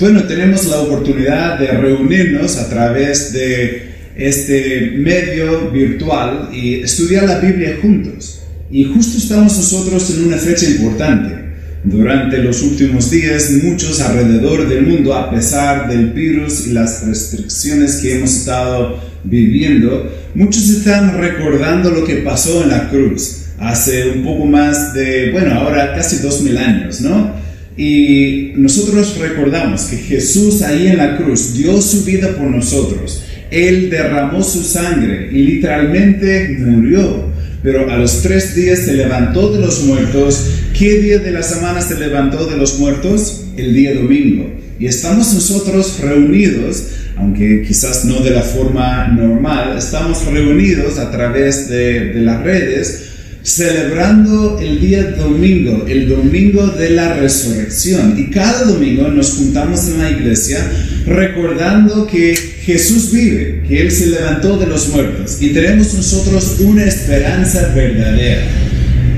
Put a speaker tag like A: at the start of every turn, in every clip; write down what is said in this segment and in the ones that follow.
A: bueno, tenemos la oportunidad de reunirnos a través de este medio virtual y estudiar la Biblia juntos. Y justo estamos nosotros en una fecha importante. Durante los últimos días, muchos alrededor del mundo, a pesar del virus y las restricciones que hemos estado viviendo, muchos están recordando lo que pasó en la cruz hace un poco más de, bueno, ahora casi dos mil años, ¿no? Y nosotros recordamos que Jesús ahí en la cruz dio su vida por nosotros. Él derramó su sangre y literalmente murió. Pero a los tres días se levantó de los muertos. ¿Qué día de la semana se levantó de los muertos? El día domingo. Y estamos nosotros reunidos, aunque quizás no de la forma normal, estamos reunidos a través de, de las redes celebrando el día domingo, el domingo de la resurrección. Y cada domingo nos juntamos en la iglesia recordando que Jesús vive, que Él se levantó de los muertos y tenemos nosotros una esperanza verdadera.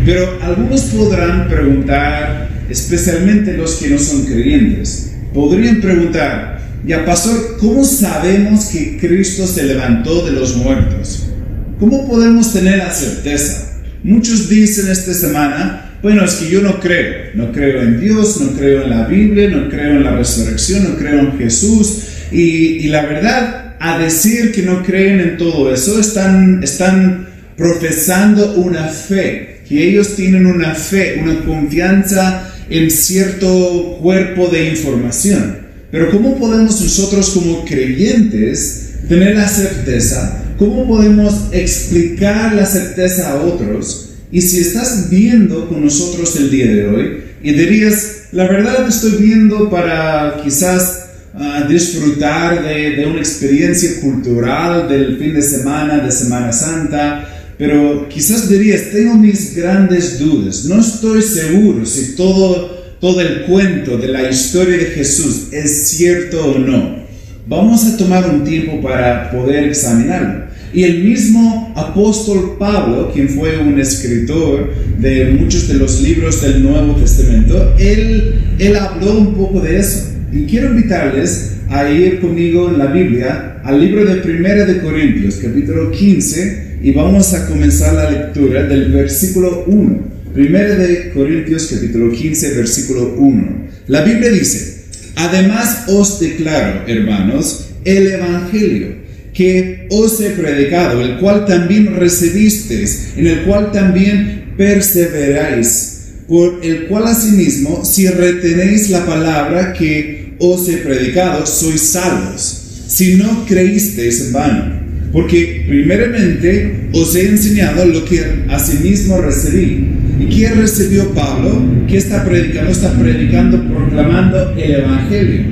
A: Pero algunos podrán preguntar, especialmente los que no son creyentes, podrían preguntar, ya pastor, ¿cómo sabemos que Cristo se levantó de los muertos? ¿Cómo podemos tener la certeza? Muchos dicen esta semana, bueno, es que yo no creo, no creo en Dios, no creo en la Biblia, no creo en la resurrección, no creo en Jesús. Y, la verdad, a decir que no creen en todo eso, están, están profesando una fe, que ellos tienen una fe, una confianza en cierto cuerpo de información. Pero ¿cómo podemos nosotros como creyentes tener la certeza ¿Cómo podemos explicar la certeza a otros? Y si estás viendo con nosotros el día de hoy y dirías, la verdad estoy viendo para quizás ah, disfrutar de, de, una experiencia cultural del fin de semana, de Semana Santa, pero quizás dirías, tengo mis grandes dudas, no estoy seguro si todo, todo el cuento de la historia de Jesús es cierto o no. Vamos a tomar un tiempo para poder examinarlo. Y el mismo apóstol Pablo, quien fue un escritor de muchos de los libros del Nuevo Testamento, él, habló un poco de eso. Y quiero invitarles a ir conmigo en la Biblia al libro de Primera de Corintios, capítulo 15, y vamos a comenzar la lectura del versículo 1. Primera de Corintios, capítulo 15, versículo 1. La Biblia dice, además os declaro, hermanos, el Evangelio que os he predicado, el cual también recibisteis, en el cual también perseveráis, por el cual asimismo, si retenéis la palabra que os he predicado, sois salvos, si no creísteis en vano. Porque primeramente os he enseñado lo que asimismo recibí. ¿Y quién recibió Pablo? ¿Qué está predicando? Está predicando, proclamando el Evangelio.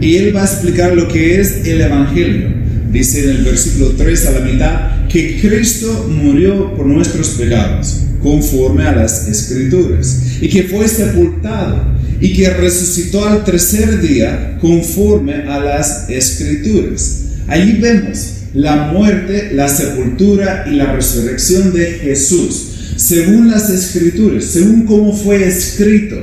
A: Y él va a explicar lo que es el Evangelio dice en el versículo 3 a la mitad, que Cristo murió por nuestros pecados, conforme a las escrituras, y que fue sepultado, y que resucitó al tercer día, conforme a las escrituras. Allí vemos la muerte, la sepultura y la resurrección de Jesús, según las escrituras, según cómo fue escrito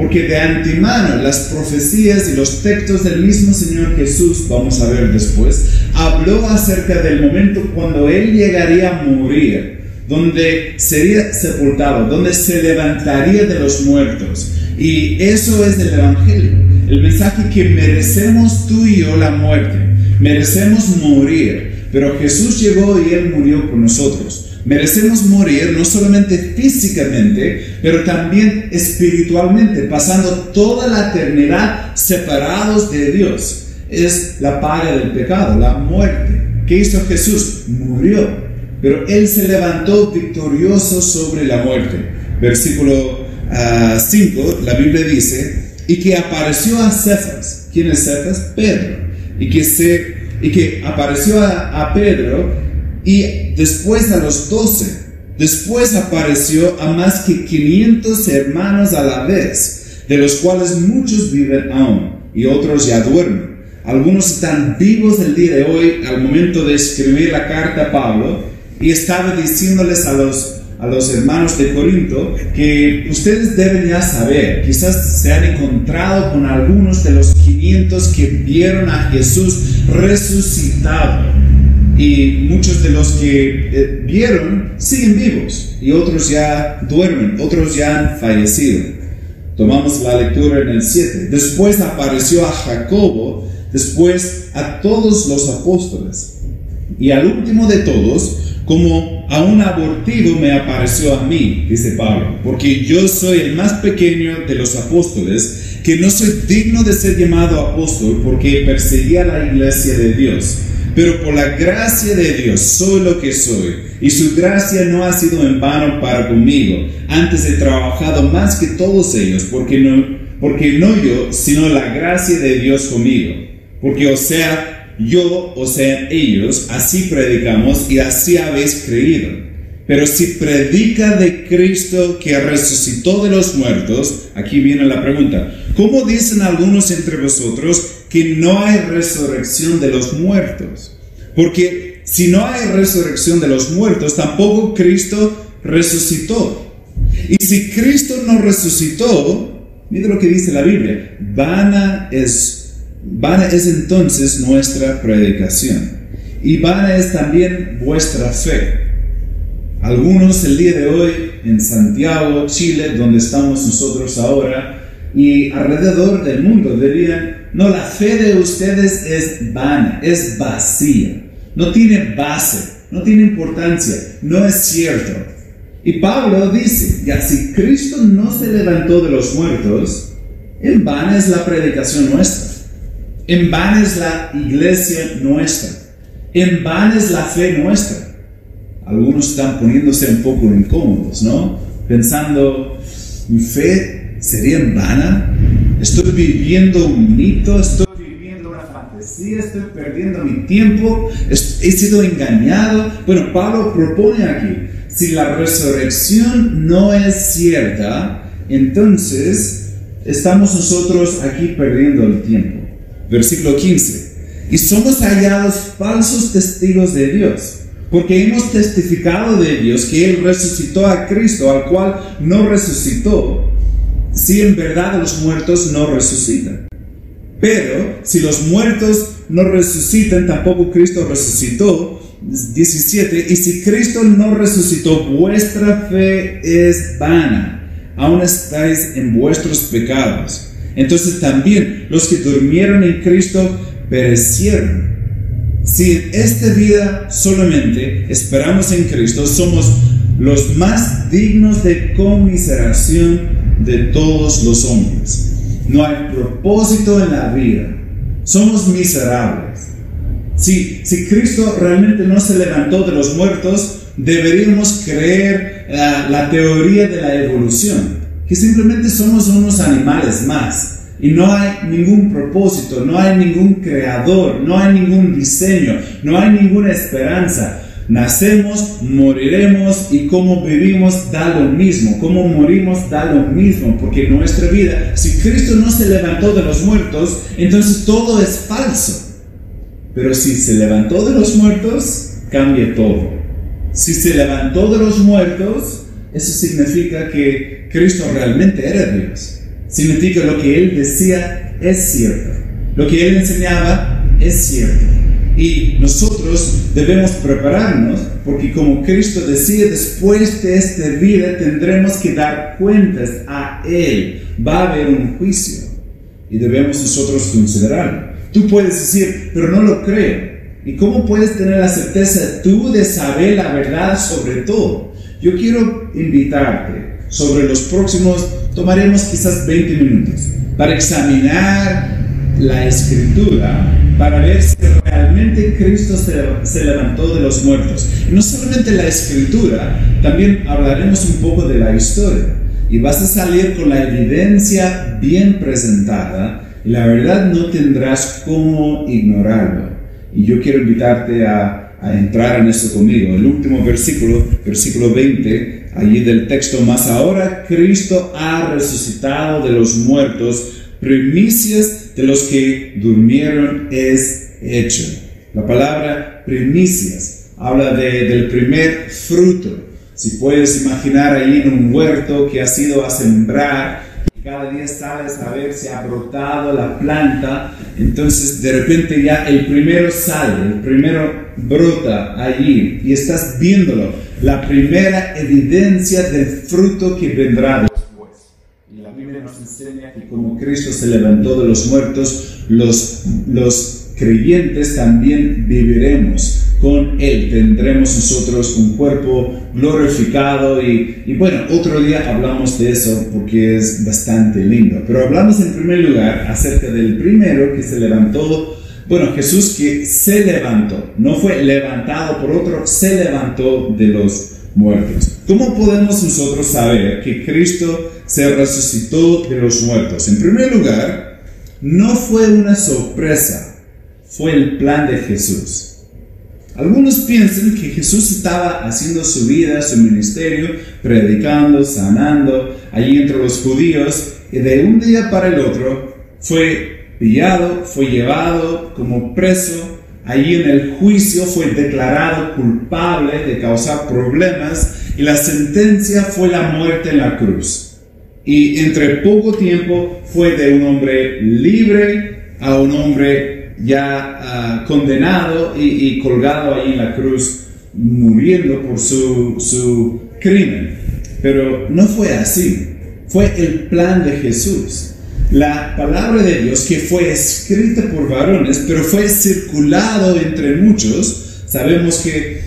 A: porque de antemano las profecías y los textos del mismo Señor Jesús, vamos a ver después, habló acerca del momento cuando Él llegaría a morir, donde sería sepultado, donde se levantaría de los muertos. Y eso es del Evangelio, el mensaje que merecemos tú y yo la muerte, merecemos morir, pero Jesús llegó y Él murió por nosotros. Merecemos morir no solamente físicamente, pero también espiritualmente, pasando toda la eternidad separados de Dios. Es la paga del pecado, la muerte. ¿Qué hizo Jesús? Murió, pero Él se levantó victorioso sobre la muerte. Versículo 5, ah, la Biblia dice, y que apareció a Cefas. ¿Quién es Cefas? Pedro. Y que, se, y que apareció a, a Pedro y después a los doce. Después apareció a más que 500 hermanos a la vez, de los cuales muchos viven aún y otros ya duermen. Algunos están vivos el día de hoy al momento de escribir la carta a Pablo y estaba diciéndoles a los, a los hermanos de Corinto que ustedes deben ya saber, quizás se han encontrado con algunos de los 500 que vieron a Jesús resucitado. Y muchos de los que eh, vieron siguen vivos y otros ya duermen, otros ya han fallecido. Tomamos la lectura en el 7. Después apareció a Jacobo, después a todos los apóstoles. Y al último de todos, como a un abortivo me apareció a mí, dice Pablo, porque yo soy el más pequeño de los apóstoles, que no soy digno de ser llamado apóstol porque perseguía la iglesia de Dios. Pero por la gracia de Dios soy lo que soy, y su gracia no ha sido en vano para conmigo. Antes he trabajado más que todos ellos, porque no, porque no yo, sino la gracia de Dios conmigo. Porque o sea, yo, o sea, ellos, así predicamos y así habéis creído. Pero si predica de Cristo que resucitó de los muertos, aquí viene la pregunta, ¿cómo dicen algunos entre vosotros que no hay resurrección de los muertos? Porque si no hay resurrección de los muertos, tampoco Cristo resucitó. Y si Cristo no resucitó, mire lo que dice la Biblia, vana es Vana es entonces nuestra predicación y vana es también vuestra fe. Algunos el día de hoy en Santiago, Chile, donde estamos nosotros ahora, y alrededor del mundo dirían, no, la fe de ustedes es vana, es vacía, no tiene base, no tiene importancia, no es cierto. Y Pablo dice, ya si Cristo no se levantó de los muertos, en vana es la predicación nuestra. En vano es la iglesia nuestra. En vano es la fe nuestra. Algunos están poniéndose un poco incómodos, ¿no? Pensando, ¿mi fe sería en vana? ¿Estoy viviendo un mito? ¿Estoy viviendo una fantasía? ¿Estoy perdiendo mi tiempo? ¿He sido engañado? Bueno, Pablo propone aquí, si la resurrección no es cierta, entonces estamos nosotros aquí perdiendo el tiempo. Versículo 15. Y somos hallados falsos testigos de Dios, porque hemos testificado de Dios que Él resucitó a Cristo, al cual no resucitó, si en verdad los muertos no resucitan. Pero si los muertos no resucitan, tampoco Cristo resucitó. 17. Y si Cristo no resucitó, vuestra fe es vana. Aún estáis en vuestros pecados. Entonces también los que durmieron en Cristo perecieron. Si en esta vida solamente esperamos en Cristo, somos los más dignos de conmiseración de todos los hombres. No hay propósito en la vida. Somos miserables. Si, si Cristo realmente no se levantó de los muertos, deberíamos creer la, la teoría de la evolución que simplemente somos unos animales más y no hay ningún propósito, no hay ningún creador, no hay ningún diseño, no hay ninguna esperanza. Nacemos, moriremos y como vivimos da lo mismo, como morimos da lo mismo, porque nuestra vida, si Cristo no se levantó de los muertos, entonces todo es falso. Pero si se levantó de los muertos, cambia todo. Si se levantó de los muertos, eso significa que Cristo realmente era Dios. Significa lo que Él decía es cierto. Lo que Él enseñaba es cierto. Y nosotros debemos prepararnos porque como Cristo decía, después de esta vida tendremos que dar cuentas a Él. Va a haber un juicio y debemos nosotros considerarlo. Tú puedes decir, pero no lo creo. ¿Y cómo puedes tener la certeza tú de saber la verdad sobre todo? Yo quiero invitarte sobre los próximos, tomaremos quizás 20 minutos para examinar la escritura, para ver si realmente Cristo se, levantó de los muertos. Y no solamente la escritura, también hablaremos un poco de la historia. Y vas a salir con la evidencia bien presentada y la verdad no tendrás cómo ignorarlo. Y yo quiero invitarte a, entrar en esto conmigo. El último versículo, versículo 20, allí del texto, más ahora Cristo ha resucitado de los muertos, primicias de los que durmieron es hecho. La palabra primicias habla de, del primer fruto. Si puedes imaginar ahí en un huerto que has ido a sembrar, cada día sales a ver si ha brotado la planta, entonces de repente ya el primero sale, el primero brota allí y estás viéndolo, la primera evidencia del fruto que vendrá después. Y la Biblia nos enseña como Cristo se levantó de los muertos, los, los creyentes también viviremos con Él. Tendremos nosotros un cuerpo glorificado y, y, bueno, otro día hablamos de eso porque es bastante lindo. Pero hablamos en primer lugar acerca del primero que se levantó. Bueno, Jesús que se levantó, no fue levantado por otro, se levantó de los muertos. ¿Cómo podemos nosotros saber que Cristo se resucitó de los muertos? En primer lugar, no fue una sorpresa, fue el plan de Jesús. Algunos piensan que Jesús estaba haciendo su vida, su ministerio, predicando, sanando allí entre los judíos, y de un día para el otro fue pillado, fue llevado como preso, allí en el juicio fue declarado culpable de causar problemas y la sentencia fue la muerte en la cruz. Y entre poco tiempo fue de un hombre libre a un hombre ya ah, condenado y, colgado ahí en la cruz, muriendo por su, su crimen. Pero no fue así, fue el plan de Jesús. La palabra de Dios que fue escrita por varones, pero fue circulado entre muchos, sabemos que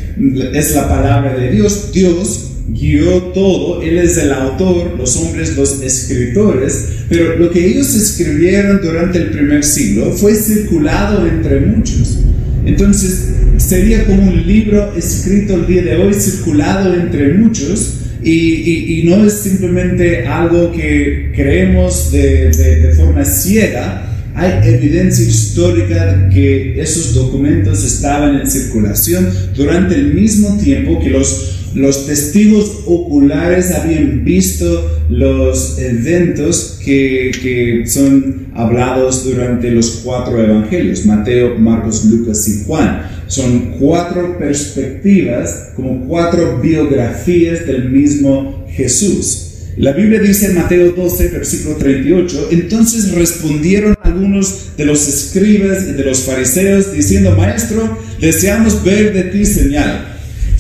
A: es la palabra de Dios, Dios guió todo, Él es el autor, los hombres los escritores, pero lo que ellos escribieron durante el primer siglo fue circulado entre muchos. Entonces sería como un libro escrito el día de hoy, circulado entre muchos, y, no es simplemente algo que creemos de, de forma ciega, hay evidencia histórica de que esos documentos estaban en circulación durante el mismo tiempo que los los testigos oculares habían visto los eventos que, que, son hablados durante los cuatro evangelios, Mateo, Marcos, Lucas y Juan. Son cuatro perspectivas, como cuatro biografías del mismo Jesús. La Biblia dice en Mateo 12, versículo 38, entonces respondieron algunos de los escribas y de los fariseos diciendo, Maestro, deseamos ver de ti señal.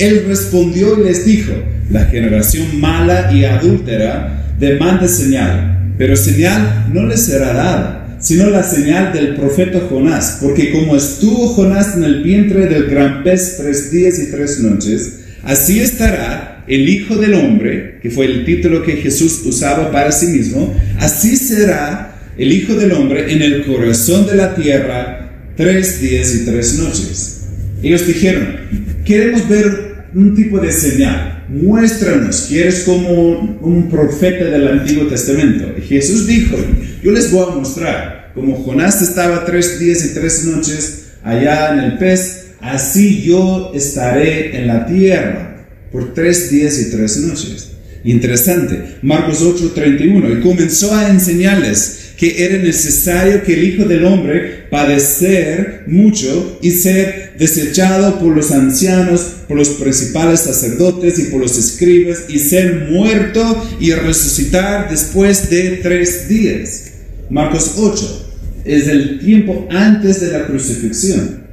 A: Él respondió y les dijo, la generación mala y adúltera demanda señal, pero señal no les será dada, sino la señal del profeta Jonás, porque como estuvo Jonás en el vientre del gran pez tres días y tres noches, así estará el Hijo del Hombre, que fue el título que Jesús usaba para sí mismo, así será el Hijo del Hombre en el corazón de la tierra tres días y tres noches. Ellos dijeron, queremos ver un tipo de señal, muéstranos que eres como un profeta del Antiguo Testamento. Y Jesús dijo, yo les voy a mostrar, como Jonás estaba tres días y tres noches allá en el pez, así yo estaré en la tierra por tres días y tres noches. Interesante, Marcos 8:31, y comenzó a enseñarles que era necesario que el Hijo del Hombre padecer mucho y ser desechado por los ancianos, por los principales sacerdotes y por los escribas y ser muerto y resucitar después de tres días. Marcos 8 es el tiempo antes de la crucifixión.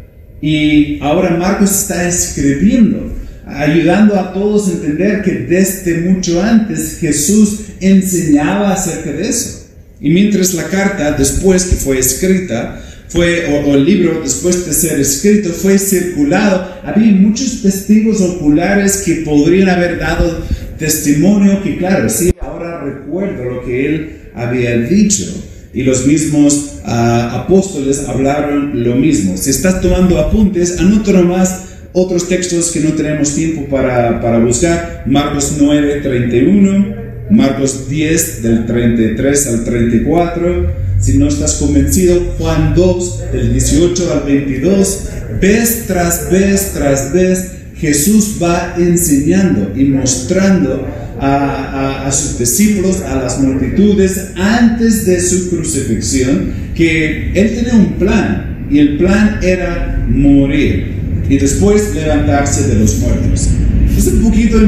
A: Y ahora Marcos está escribiendo, ayudando a todos a entender que desde mucho antes Jesús enseñaba acerca de eso. Y mientras la carta, después que fue escrita, fue, o, el libro, después de ser escrito, fue circulado, había muchos testigos oculares que podrían haber dado testimonio que, claro, sí, ahora recuerdo lo que él había dicho. Y los mismos ah, apóstoles hablaron lo mismo. Si estás tomando apuntes, anota nomás otros textos que no tenemos tiempo para, para buscar. Marcos 9, 31. Marcos 10 del 33 al 34. Si no estás convencido, Juan 2 del 18 al 22. Vez tras vez tras vez, Jesús va enseñando y mostrando a, a, sus discípulos, a las multitudes, antes de su crucifixión, que Él tenía un plan. Y el plan era morir y después levantarse de los muertos. Es un poquito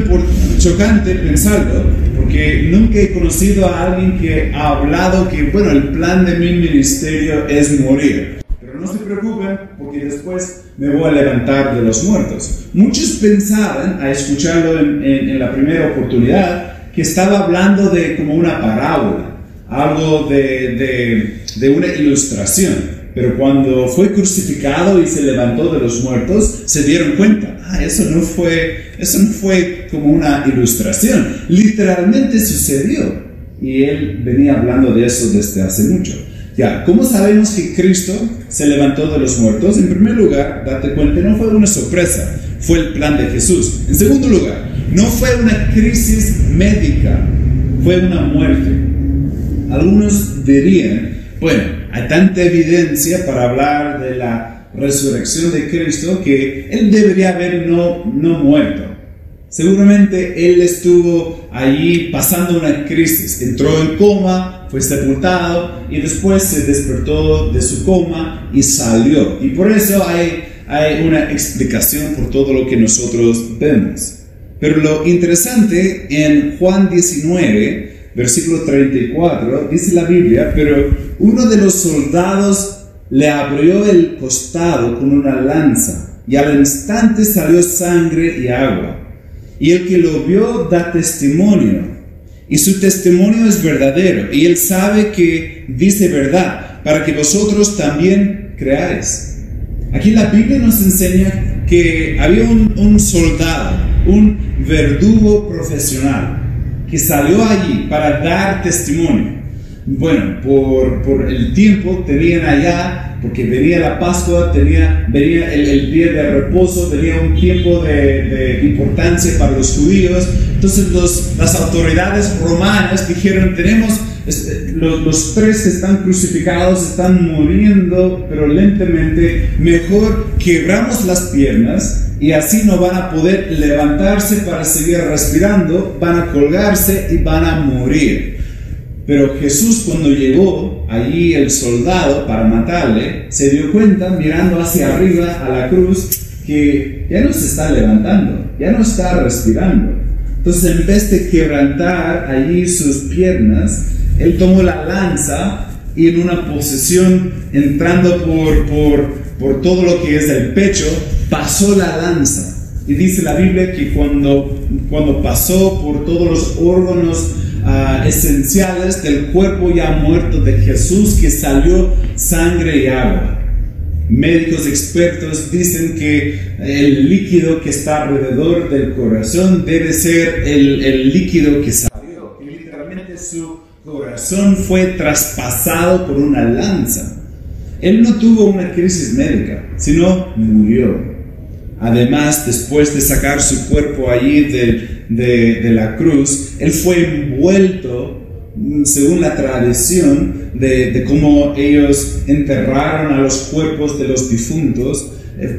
A: chocante pensarlo, porque nunca he conocido a alguien que ha hablado que, bueno, el plan de mi ministerio es morir. Pero no se preocupen, porque después me voy a levantar de los muertos. Muchos pensaban, a escucharlo en, en la primera oportunidad, que estaba hablando de como una parábola, algo de, de, de una ilustración. Pero cuando fue crucificado y se levantó de los muertos, se dieron cuenta, ah, eso no fue, eso no fue como una ilustración, literalmente sucedió. Y él venía hablando de eso desde hace mucho. Ya, ¿cómo sabemos que Cristo se levantó de los muertos? En primer lugar, date cuenta, no fue una sorpresa, fue el plan de Jesús. En segundo lugar, no fue una crisis médica, fue una muerte. Algunos dirían, bueno, hay tanta evidencia para hablar de la resurrección de Cristo que Él debería haber no, no muerto. Seguramente Él estuvo allí pasando una crisis, entró en coma, fue sepultado y después se despertó de su coma y salió. Y por eso hay, hay una explicación por todo lo que nosotros vemos. Pero lo interesante en Juan 19, versículo 34, dice la Biblia, pero uno de los soldados le abrió el costado con una lanza y al instante salió sangre y agua. Y el que lo vio da testimonio. Y su testimonio es verdadero. Y él sabe que dice verdad, para que vosotros también creáis. Aquí la Biblia nos enseña que había un, un soldado, un verdugo profesional, que salió allí para dar testimonio. Bueno, por, por el tiempo tenían allá, porque venía la Pascua, tenía, venía el, día de reposo, tenía un tiempo de, de importancia para los judíos. Entonces las autoridades romanas dijeron, tenemos eh, los, los, tres están crucificados están muriendo, pero lentamente, mejor quebramos las piernas y así no van a poder levantarse para seguir respirando, van a colgarse y van a morir. Pero Jesús cuando llegó allí el soldado para matarle, se dio cuenta mirando hacia arriba a la cruz que ya no se está levantando, ya no está respirando. Entonces en vez de quebrantar allí sus piernas, él tomó la lanza y en una posición entrando por, por, por todo lo que es el pecho, pasó la lanza. Y dice la Biblia que cuando, cuando pasó por todos los órganos uh, esenciales del cuerpo ya muerto de Jesús, que salió sangre y agua. Médicos expertos dicen que el líquido que está alrededor del corazón debe ser el, el líquido que salió. Y literalmente su corazón fue traspasado por una lanza. Él no tuvo una crisis médica, sino murió. Además, después de sacar su cuerpo allí de, de, la cruz, él fue envuelto, mm, según la tradición, de, de, cómo ellos enterraron a los cuerpos de los difuntos,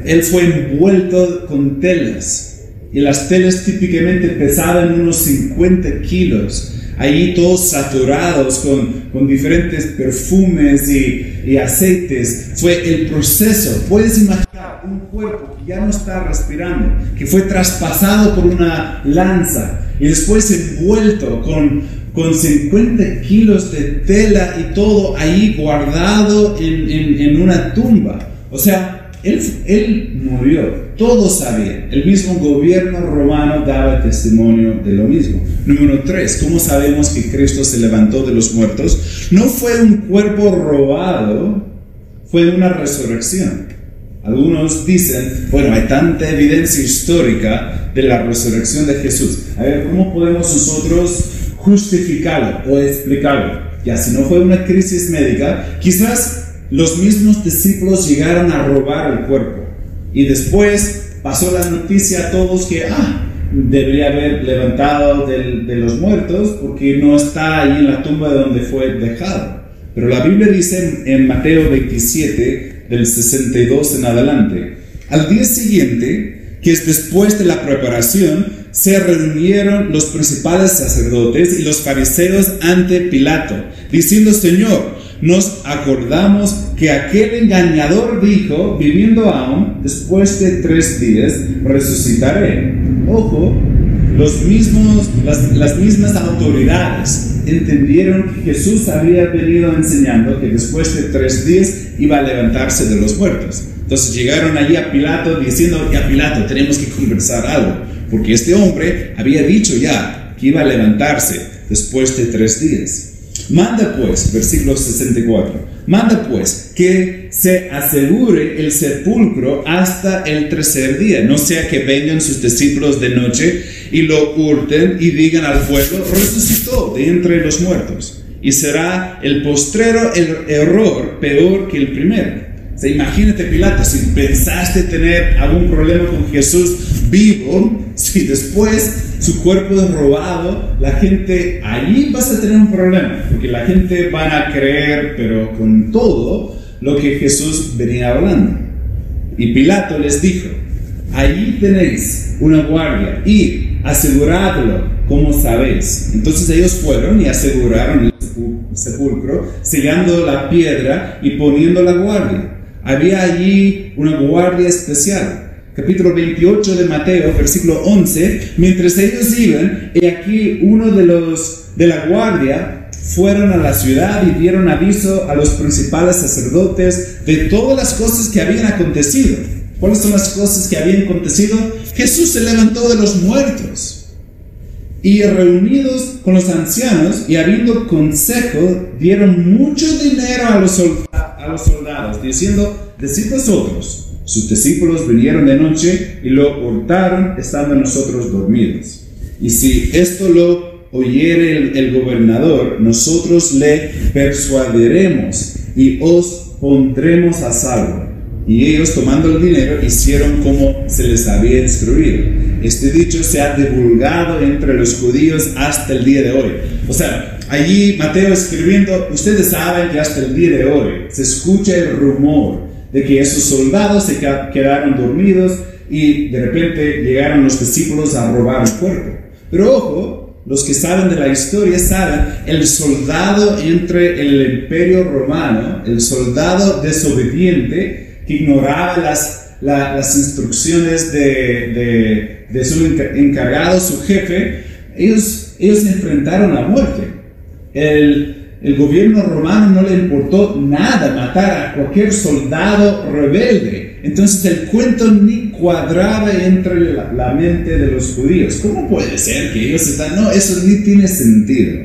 A: él fue envuelto con telas. Y las telas típicamente pesaban unos 50 kilos allí todos saturados con, con diferentes perfumes y, y, aceites. Fue el proceso. Puedes imaginar un cuerpo que ya no está respirando, que fue traspasado por una lanza y después envuelto con, con 50 kilos de tela y todo ahí guardado en, en, una tumba. O sea, él, él murió todos sabían. El mismo gobierno romano daba testimonio de lo mismo. Número 3. ¿Cómo sabemos que Cristo se levantó de los muertos? No fue un cuerpo robado, fue una resurrección. Algunos dicen, bueno, hay tanta evidencia histórica de la resurrección de Jesús. A ver, ¿cómo podemos nosotros justificarlo o explicarlo? Ya, si no fue una crisis médica, quizás los mismos discípulos llegaron a robar el cuerpo y después pasó la noticia a todos que, ah, debería haber levantado de los muertos porque no está ahí en la tumba de donde fue dejado. Pero la Biblia dice en Mateo 27, del 62 en adelante, al día siguiente, que es después de la preparación, se reunieron los principales sacerdotes y los fariseos ante Pilato, diciendo, Señor, nos acordamos que aquel engañador dijo, viviendo aún, después de tres días resucitaré. ojo, los mismos, las, las mismas autoridades entendieron que Jesús había venido enseñando que después de tres días iba a levantarse de los muertos. Entonces llegaron allí a Pilato diciendo, ya Pilato, tenemos que conversar algo, porque este hombre había dicho ya que iba a levantarse después de tres días. Manda pues, versículo 64, manda pues que se asegure el sepulcro hasta el tercer día, no sea que vengan sus discípulos de noche y lo hurten y digan al pueblo, resucitó de entre los muertos. Y será el postrero el error peor que el primero. O imagínate Pilato, si pensaste tener algún problema con Jesús vivo, si después su cuerpo es robado, la gente, allí vas a tener un problema, porque la gente van a creer, pero con todo, lo que Jesús venía hablando. Y Pilato les dijo, allí tenéis una guardia y aseguradlo como sabéis. Entonces ellos fueron y aseguraron el sepulcro, sellando la piedra y poniendo la guardia. Había allí una guardia especial. Capítulo 28 de Mateo, versículo 11. Mientras ellos iban, y aquí uno de los de la guardia fueron a la ciudad y dieron aviso a los principales sacerdotes de todas las cosas que habían acontecido. ¿Cuáles son las cosas que habían acontecido? Jesús se levantó de los muertos. Y reunidos con los ancianos y habiendo consejo, dieron mucho dinero a los, soldados, diciendo, decid vosotros, sus discípulos vinieron de noche y lo hurtaron estando nosotros dormidos. Y si esto lo oyere el, el gobernador, nosotros le persuadiremos y os pondremos a salvo. Y ellos tomando el dinero hicieron como se les había instruido. Este dicho se ha divulgado entre los judíos hasta el día de hoy. O sea, allí Mateo escribiendo, ustedes saben que hasta el día de hoy se escucha el rumor de que esos soldados se quedaron dormidos y de repente llegaron los discípulos a robar el cuerpo. Pero ojo, los que saben de la historia saben, el soldado entre el imperio romano, el soldado desobediente, que ignoraba las, las instrucciones de, de, su encargado, su jefe, ellos, ellos enfrentaron a muerte. El, el gobierno romano no le importó nada matar a cualquier soldado rebelde. Entonces el cuento ni cuadraba entre la, mente de los judíos. ¿Cómo puede ser que ellos están? No, eso ni tiene sentido.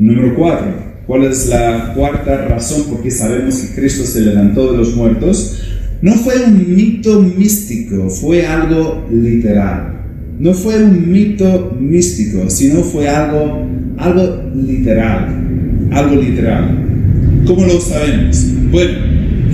A: Número cuatro. ¿Cuál es la cuarta razón por qué sabemos que Cristo se levantó de los muertos? No fue un mito místico, fue algo literal. No fue un mito místico, sino fue algo, algo literal. Algo literal. ¿Cómo lo sabemos? Bueno,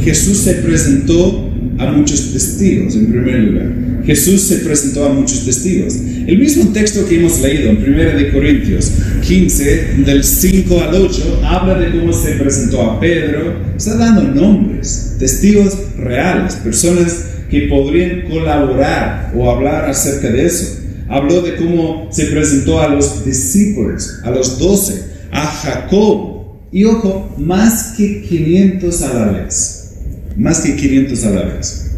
A: Jesús se presentó a muchos testigos en primer lugar. Jesús se presentó a muchos testigos. El mismo texto que hemos leído en 1 de Corintios 15, del 5 al 8, habla de cómo se presentó a Pedro. Está dando nombres, testigos reales, personas que podrían colaborar o hablar acerca de eso. Habló de cómo se presentó a los discípulos, a los doce, a Jacob. Y ojo, más que 500 a la vez. Más que 500 a la vez.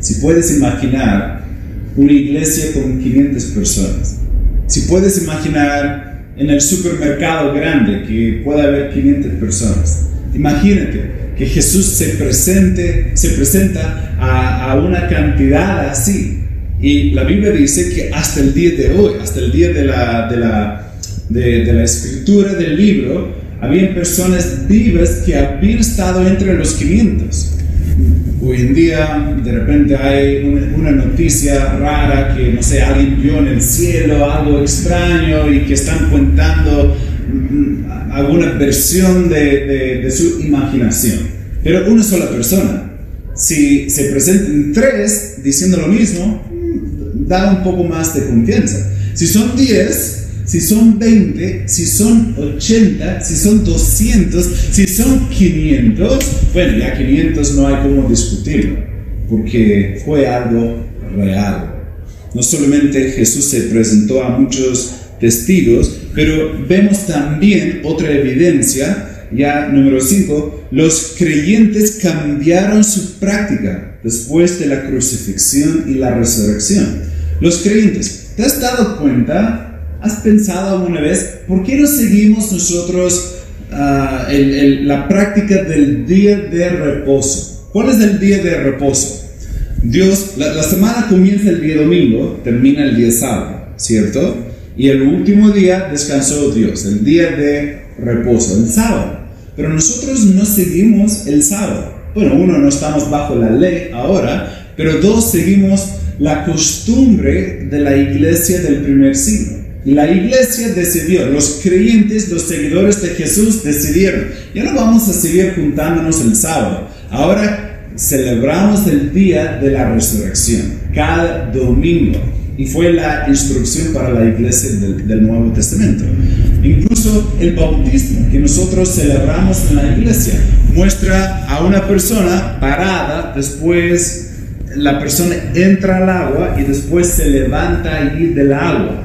A: Si puedes imaginar una iglesia con 500 personas. Si puedes imaginar en el supermercado grande que pueda haber 500 personas, imagínate que Jesús se, presente, se presenta a, a una cantidad así. Y la Biblia dice que hasta el día de hoy, hasta el día de la, de la, de, de la escritura del libro, habían personas vivas que habían estado entre los 500. Hoy en día de repente hay una, noticia rara que, no sé, alguien vio en el cielo algo extraño y que están contando mm, alguna versión de, de, su imaginación. Pero una sola persona, si se presentan tres diciendo lo mismo, mm, da un poco más de confianza. Si son diez, si son 20, si son 80, si son 200, si son 500, bueno, ya 500 no hay como discutirlo, porque fue algo real. No solamente Jesús se presentó a muchos testigos, pero vemos también otra evidencia, ya número 5, los creyentes cambiaron su práctica después de la crucifixión y la resurrección. Los creyentes, ¿te has dado cuenta? ¿Has pensado alguna vez por qué no seguimos nosotros ah, la práctica del día de reposo? ¿Cuál es el día de reposo? Dios, la, semana comienza el día domingo, termina el día sábado, ¿cierto? Y el último día descansó Dios, el día de reposo, el sábado. Pero nosotros no seguimos el sábado. Bueno, uno, no estamos bajo la ley ahora, pero dos, seguimos la costumbre de la iglesia del primer siglo. La iglesia decidió, los creyentes, los seguidores de Jesús decidieron, ya no vamos a seguir juntándonos el sábado, ahora celebramos el día de la resurrección, cada domingo. Y fue la instrucción para la iglesia del Nuevo Testamento. Incluso el bautismo que nosotros celebramos en la iglesia muestra a una persona parada después la persona entra al agua y después se levanta allí del agua.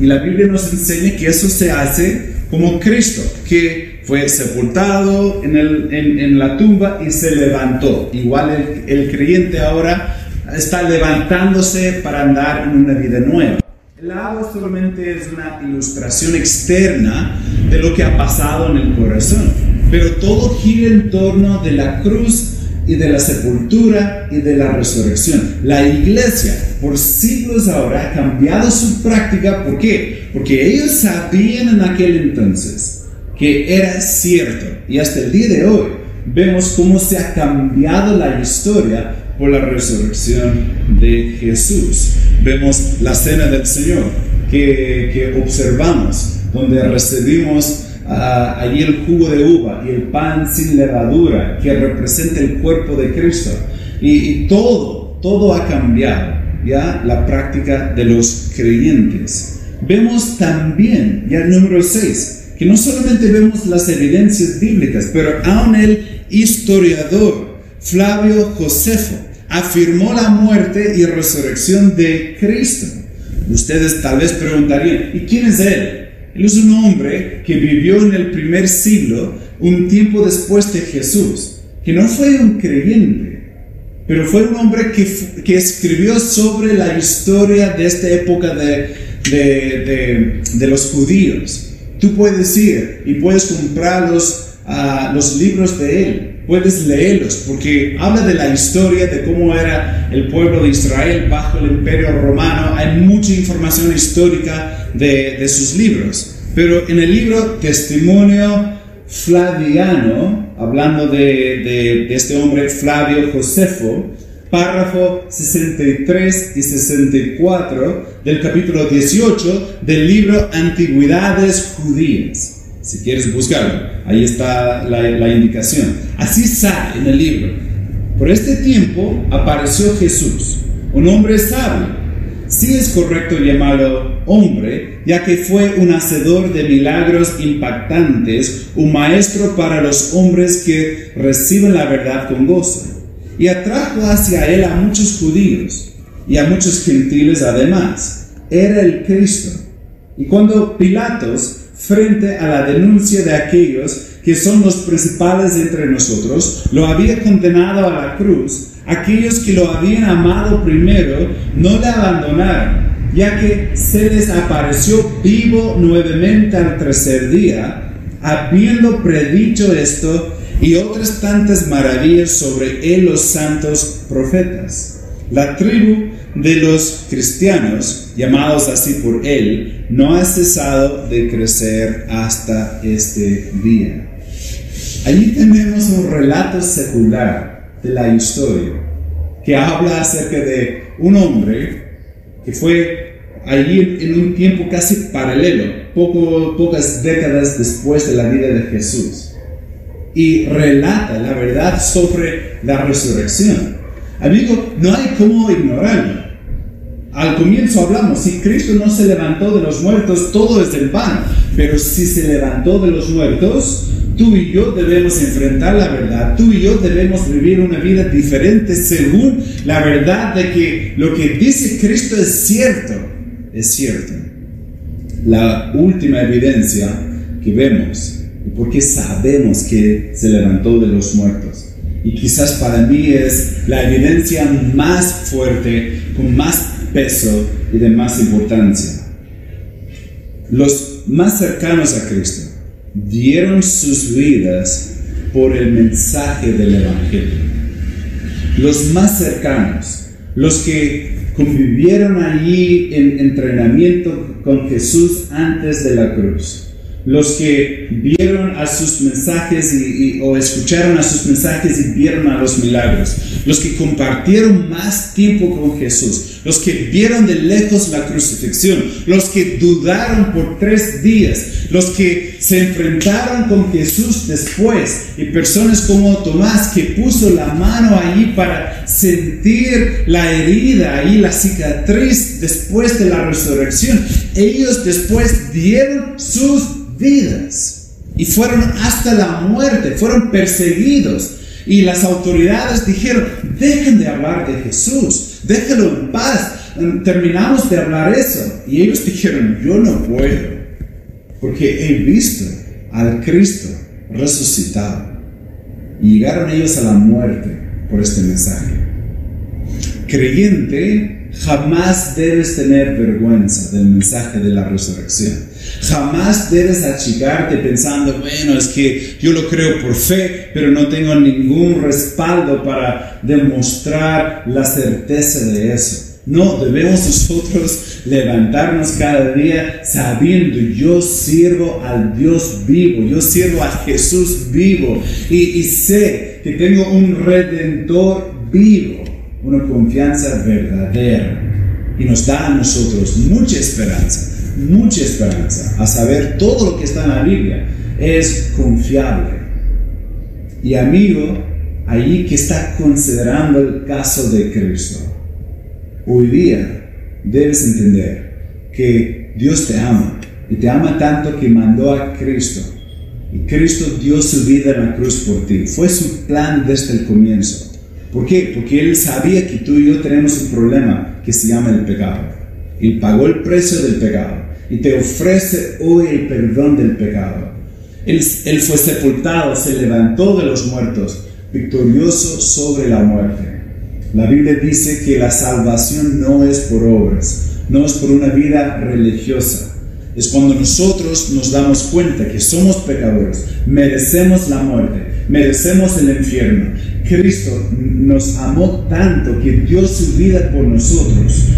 A: Y la Biblia nos enseña que eso se hace como Cristo, que fue sepultado en, el, en, la tumba y se levantó. Igual el, el creyente ahora está levantándose para andar en una vida nueva. El agua solamente es una ilustración externa de lo que ha pasado en el corazón, pero todo gira en torno de la cruz y de la sepultura y de la resurrección. La iglesia por siglos ahora ha cambiado su práctica. ¿Por qué? Porque ellos sabían en aquel entonces que era cierto. Y hasta el día de hoy vemos cómo se ha cambiado la historia por la resurrección de Jesús. Vemos la cena del Señor que, que observamos, donde recibimos allí el jugo de uva y el pan sin levadura que representa el cuerpo de Cristo. Y, todo, todo ha cambiado, ya la práctica de los creyentes. Vemos también, ya el número 6, que no solamente vemos las evidencias bíblicas, pero aún el historiador Flavio Josefo afirmó la muerte y resurrección de Cristo. Ustedes tal vez preguntarían, ¿y quién es él? Él es un hombre que vivió en el primer siglo, un tiempo después de Jesús, que no fue un creyente, pero fue un hombre que, escribió sobre la historia de esta época de, los judíos. Tú puedes ir y puedes comprar ah, los libros de él puedes leerlos porque habla de la historia de cómo era el pueblo de Israel bajo el imperio romano. Hay mucha información histórica de, sus libros. Pero en el libro Testimonio Flaviano, hablando de, este hombre Flavio Josefo, párrafo 63 y 64 del capítulo 18 del libro Antigüedades Judías. Si quieres buscarlo, ahí está la, indicación. Así sale en el libro. Por este tiempo apareció Jesús, un hombre sabio Sí es correcto llamarlo hombre, ya que fue un hacedor de milagros impactantes, un maestro para los hombres que reciben la verdad con gozo. Y atrajo hacia él a muchos judíos y a muchos gentiles además. Era el Cristo. Y cuando Pilatos, frente a la denuncia de aquellos que son los principales entre nosotros, lo había condenado a la cruz, aquellos que lo habían amado primero no le abandonaron, ya que se les apareció vivo nuevamente al tercer día, habiendo predicho esto y otras tantas maravillas sobre él los santos profetas. La tribu de los cristianos, llamados así por él, no ha cesado de crecer hasta este día. Allí tenemos un relato secular de la historia, que habla acerca de un hombre que fue allí en un tiempo casi paralelo, poco, pocas décadas después de la vida de Jesús, y relata la verdad sobre la resurrección. Amigo, no hay cómo ignorarlo. Al comienzo hablamos, si Cristo no se levantó de los muertos, todo es del pan, pero si se levantó de los muertos, Tú y yo debemos enfrentar la verdad. Tú y yo debemos vivir una vida diferente según la verdad de que lo que dice Cristo es cierto. Es cierto. La última evidencia que vemos y porque sabemos que se levantó de los muertos. Y quizás para mí es la evidencia más fuerte, con más peso y de más importancia. Los más cercanos a Cristo dieron sus vidas por el mensaje del Evangelio. Los más cercanos, los que convivieron allí en entrenamiento con Jesús antes de la cruz los que vieron a sus mensajes o escucharon a sus mensajes y vieron a los milagros, los que compartieron más tiempo con Jesús, los que vieron de lejos la crucifixión, los que dudaron por tres días, los que se enfrentaron con Jesús después y personas como Tomás que puso la mano allí para sentir la herida y la cicatriz después de la resurrección. Ellos después dieron sus vidas y fueron hasta la muerte, fueron perseguidos. Y las autoridades dijeron, dejen de hablar de Jesús, déjenlo en paz, terminamos de hablar eso. Y ellos dijeron, yo no puedo, porque he visto al Cristo resucitado. Y llegaron ellos a la muerte por este mensaje. Creyente, jamás debes tener vergüenza del mensaje de la resurrección. Jamás debes achicarte pensando, bueno, es que yo lo creo por fe, pero no tengo ningún respaldo para demostrar la certeza de eso. No, debemos nosotros levantarnos cada día sabiendo, yo sirvo al Dios vivo, yo sirvo a Jesús vivo y, y sé que tengo un redentor vivo, una confianza verdadera y nos da a nosotros mucha esperanza mucha esperanza a saber todo lo que está en la Biblia. Es confiable. Y amigo, allí que está considerando el caso de Cristo, hoy día debes entender que Dios te ama y te ama tanto que mandó a Cristo. Y Cristo dio su vida en la cruz por ti. Fue su plan desde el comienzo. ¿Por qué? Porque Él sabía que tú y yo tenemos un problema que se llama el pecado. Él pagó el precio del pecado y te ofrece hoy el perdón del pecado. Él, él, fue sepultado, se levantó de los muertos, victorioso sobre la muerte. La Biblia dice que la salvación no es por obras, no es por una vida religiosa. Es cuando nosotros nos damos cuenta que somos pecadores, merecemos la muerte, merecemos el infierno. Cristo nos amó tanto que dio su vida por nosotros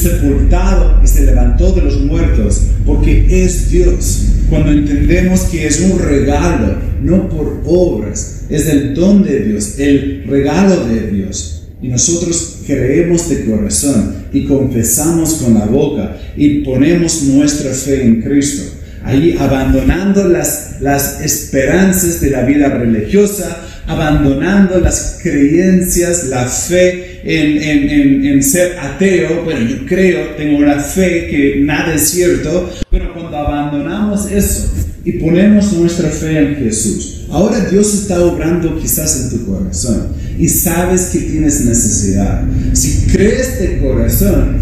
A: sepultado y se levantó de los muertos, porque es Dios. Cuando entendemos que es un regalo, no por obras, es el don de Dios, el regalo de Dios. Y nosotros creemos de corazón y confesamos con la boca y ponemos nuestra fe en Cristo. Ahí abandonando las, las esperanzas de la vida religiosa, abandonando las creencias, la fe en, ser ateo, bueno, yo creo, tengo una fe que nada es cierto, pero cuando abandonamos eso y ponemos nuestra fe en Jesús, ahora Dios está obrando quizás en tu corazón y sabes que tienes necesidad. Si crees de corazón,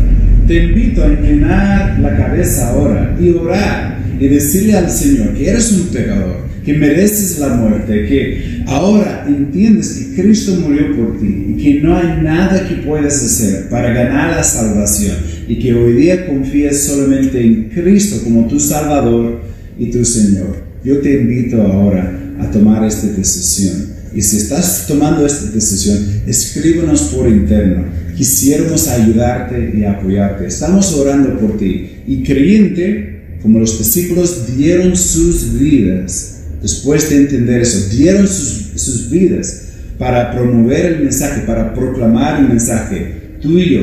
A: te invito a inclinar la cabeza ahora y orar y decirle al Señor que eres un pecador que mereces la muerte, que ahora entiendes que Cristo murió por ti y que no hay nada que puedas hacer para ganar la salvación y que hoy día confías solamente en Cristo como tu Salvador y tu Señor. Yo te invito ahora a tomar esta decisión. Y si estás tomando esta decisión, escríbenos por interno. Quisiéramos ayudarte y apoyarte. Estamos orando por ti. Y creyente, como los discípulos dieron sus vidas después de entender eso, dieron sus, vidas para promover el mensaje, para proclamar el mensaje. Tú y yo,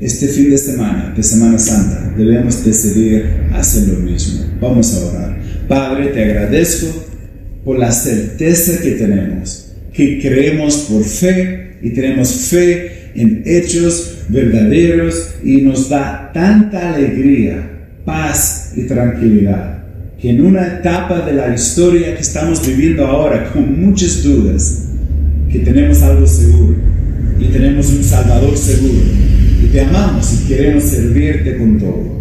A: este fin de semana, de Semana Santa, debemos decidir hacer lo mismo. Vamos a orar. Padre, te agradezco por la certeza que tenemos, que creemos por fe y tenemos fe en hechos verdaderos y nos da tanta alegría, paz y tranquilidad que en una etapa de la historia que estamos viviendo ahora, con muchas dudas, que tenemos algo seguro y tenemos un Salvador seguro y te amamos y queremos servirte con todo.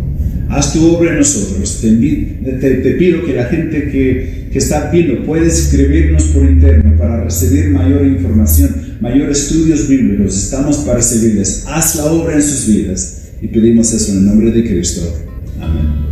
A: Haz tu obra en nosotros. Te, te, pido que la gente que, que está viendo pueda escribirnos por interno para recibir mayor información, mayor estudios bíblicos. Estamos para servirles. Haz la obra en sus vidas Y pedimos eso en el nombre de Cristo. Amén.